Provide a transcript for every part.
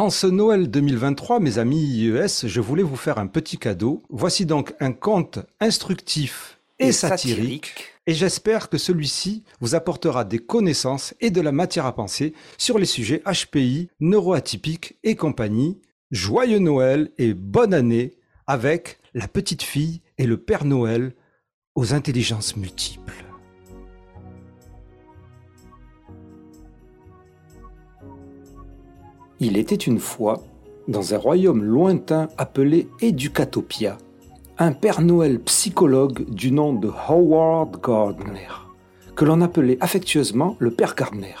En ce Noël 2023, mes amis IES, je voulais vous faire un petit cadeau. Voici donc un conte instructif et, satirique. Et j'espère que celui-ci vous apportera des connaissances et de la matière à penser sur les sujets HPI, neuroatypiques et compagnie. Joyeux Noël et bonne année avec la petite fille et le Père Noël aux intelligences multiples. Il était une fois, dans un royaume lointain appelé Educatopia, un Père Noël psychologue du nom de Howard Gardner, que l'on appelait affectueusement le Père Gardner.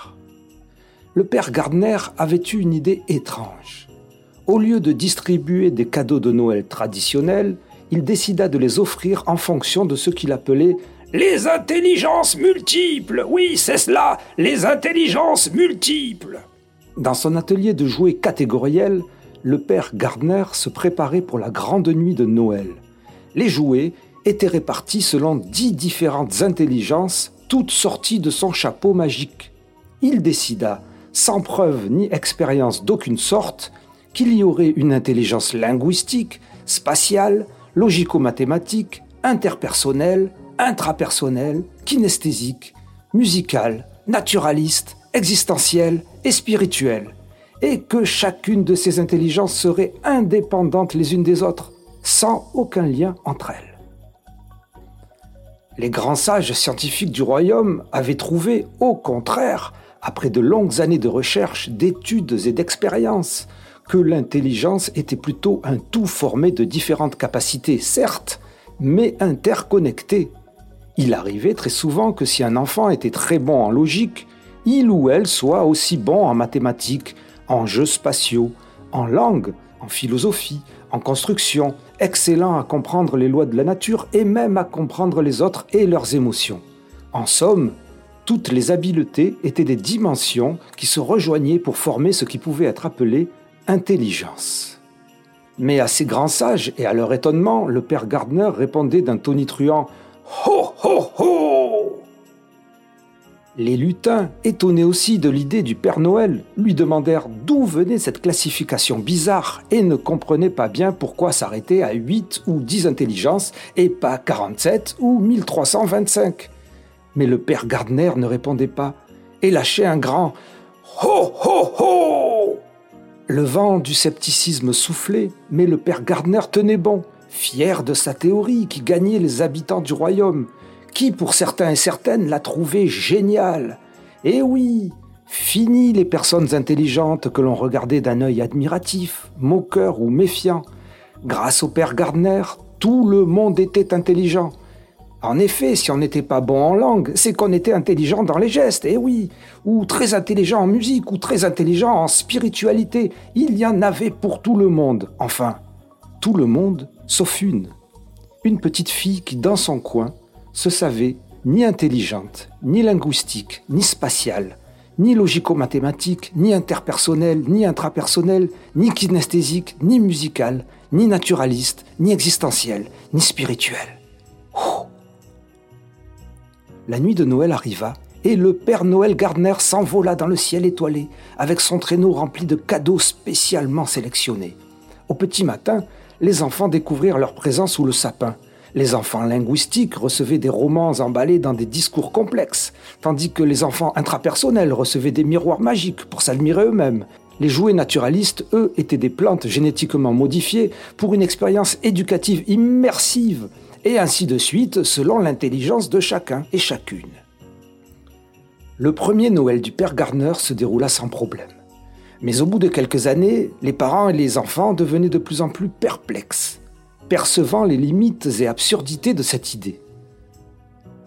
Le Père Gardner avait eu une idée étrange. Au lieu de distribuer des cadeaux de Noël traditionnels, il décida de les offrir en fonction de ce qu'il appelait les intelligences multiples. Oui, c'est cela, les intelligences multiples. Dans son atelier de jouets catégoriels, le père Gardner se préparait pour la grande nuit de Noël. Les jouets étaient répartis selon dix différentes intelligences, toutes sorties de son chapeau magique. Il décida, sans preuve ni expérience d'aucune sorte, qu'il y aurait une intelligence linguistique, spatiale, logico-mathématique, interpersonnelle, intrapersonnelle, kinesthésique, musicale, naturaliste, existentielle et spirituelle, et que chacune de ces intelligences serait indépendante les unes des autres, sans aucun lien entre elles. Les grands sages scientifiques du royaume avaient trouvé, au contraire, après de longues années de recherche, d'études et d'expériences, que l'intelligence était plutôt un tout formé de différentes capacités, certes, mais interconnectées. Il arrivait très souvent que si un enfant était très bon en logique, il ou elle soit aussi bon en mathématiques, en jeux spatiaux, en langue, en philosophie, en construction, excellent à comprendre les lois de la nature et même à comprendre les autres et leurs émotions. En somme, toutes les habiletés étaient des dimensions qui se rejoignaient pour former ce qui pouvait être appelé intelligence. Mais à ces grands sages et à leur étonnement, le père Gardner répondait d'un tonitruant Ho ho ho les lutins, étonnés aussi de l'idée du Père Noël, lui demandèrent d'où venait cette classification bizarre et ne comprenaient pas bien pourquoi s'arrêter à 8 ou 10 intelligences et pas 47 ou 1325. Mais le Père Gardner ne répondait pas et lâchait un grand Ho ho ho Le vent du scepticisme soufflait, mais le Père Gardner tenait bon, fier de sa théorie qui gagnait les habitants du royaume qui pour certains et certaines l'a trouvé génial. Et oui, fini les personnes intelligentes que l'on regardait d'un œil admiratif, moqueur ou méfiant. Grâce au père Gardner, tout le monde était intelligent. En effet, si on n'était pas bon en langue, c'est qu'on était intelligent dans les gestes, et oui, ou très intelligent en musique, ou très intelligent en spiritualité. Il y en avait pour tout le monde, enfin, tout le monde, sauf une. Une petite fille qui, dans son coin, se savait ni intelligente, ni linguistique, ni spatiale, ni logico-mathématique, ni interpersonnelle, ni intrapersonnelle, ni kinesthésique, ni musicale, ni naturaliste, ni existentielle, ni spirituelle. La nuit de Noël arriva et le Père Noël Gardner s'envola dans le ciel étoilé avec son traîneau rempli de cadeaux spécialement sélectionnés. Au petit matin, les enfants découvrirent leur présence sous le sapin les enfants linguistiques recevaient des romans emballés dans des discours complexes, tandis que les enfants intrapersonnels recevaient des miroirs magiques pour s'admirer eux-mêmes. Les jouets naturalistes, eux, étaient des plantes génétiquement modifiées pour une expérience éducative immersive, et ainsi de suite selon l'intelligence de chacun et chacune. Le premier Noël du père Gardner se déroula sans problème. Mais au bout de quelques années, les parents et les enfants devenaient de plus en plus perplexes percevant les limites et absurdités de cette idée.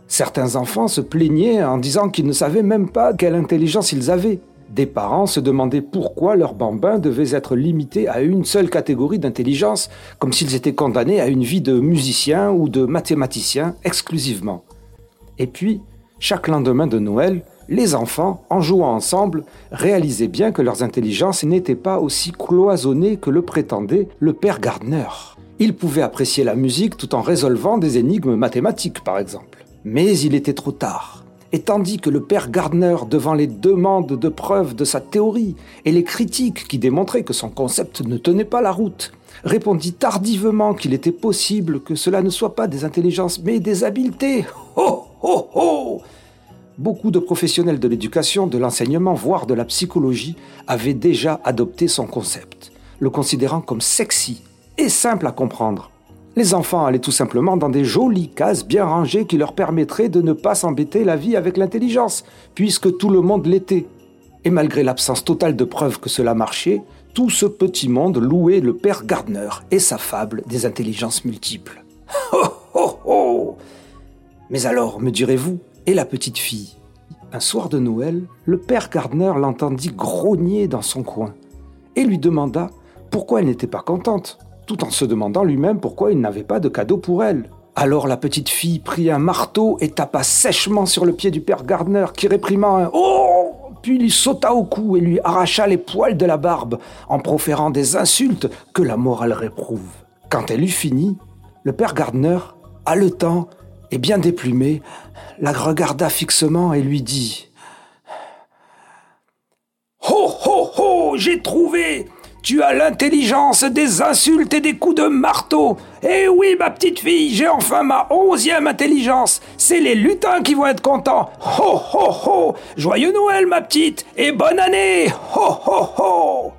Certains enfants se plaignaient en disant qu'ils ne savaient même pas quelle intelligence ils avaient. Des parents se demandaient pourquoi leurs bambins devaient être limités à une seule catégorie d'intelligence, comme s'ils étaient condamnés à une vie de musicien ou de mathématicien exclusivement. Et puis, chaque lendemain de Noël, les enfants, en jouant ensemble, réalisaient bien que leurs intelligences n'étaient pas aussi cloisonnées que le prétendait le père Gardner. Il pouvait apprécier la musique tout en résolvant des énigmes mathématiques, par exemple. Mais il était trop tard, Et tandis que le père Gardner, devant les demandes de preuves de sa théorie et les critiques qui démontraient que son concept ne tenait pas la route, répondit tardivement qu'il était possible que cela ne soit pas des intelligences mais des habiletés. Ho, ho, ho Beaucoup de professionnels de l'éducation, de l'enseignement, voire de la psychologie avaient déjà adopté son concept, le considérant comme sexy et simple à comprendre. Les enfants allaient tout simplement dans des jolies cases bien rangées qui leur permettraient de ne pas s'embêter la vie avec l'intelligence, puisque tout le monde l'était. Et malgré l'absence totale de preuves que cela marchait, tout ce petit monde louait le père Gardner et sa fable des intelligences multiples. Oh, oh, oh Mais alors, me direz-vous, et la petite fille? Un soir de Noël, le père Gardner l'entendit grogner dans son coin et lui demanda pourquoi elle n'était pas contente tout en se demandant lui-même pourquoi il n'avait pas de cadeau pour elle. Alors la petite fille prit un marteau et tapa sèchement sur le pied du père Gardner, qui réprima un Oh puis lui sauta au cou et lui arracha les poils de la barbe, en proférant des insultes que la morale réprouve. Quand elle eut fini, le père Gardner, haletant et bien déplumé, la regarda fixement et lui dit Ho ho ho, j'ai trouvé tu as l'intelligence des insultes et des coups de marteau. Eh oui, ma petite fille, j'ai enfin ma onzième intelligence. C'est les lutins qui vont être contents. Ho ho ho Joyeux Noël, ma petite, et bonne année Ho ho ho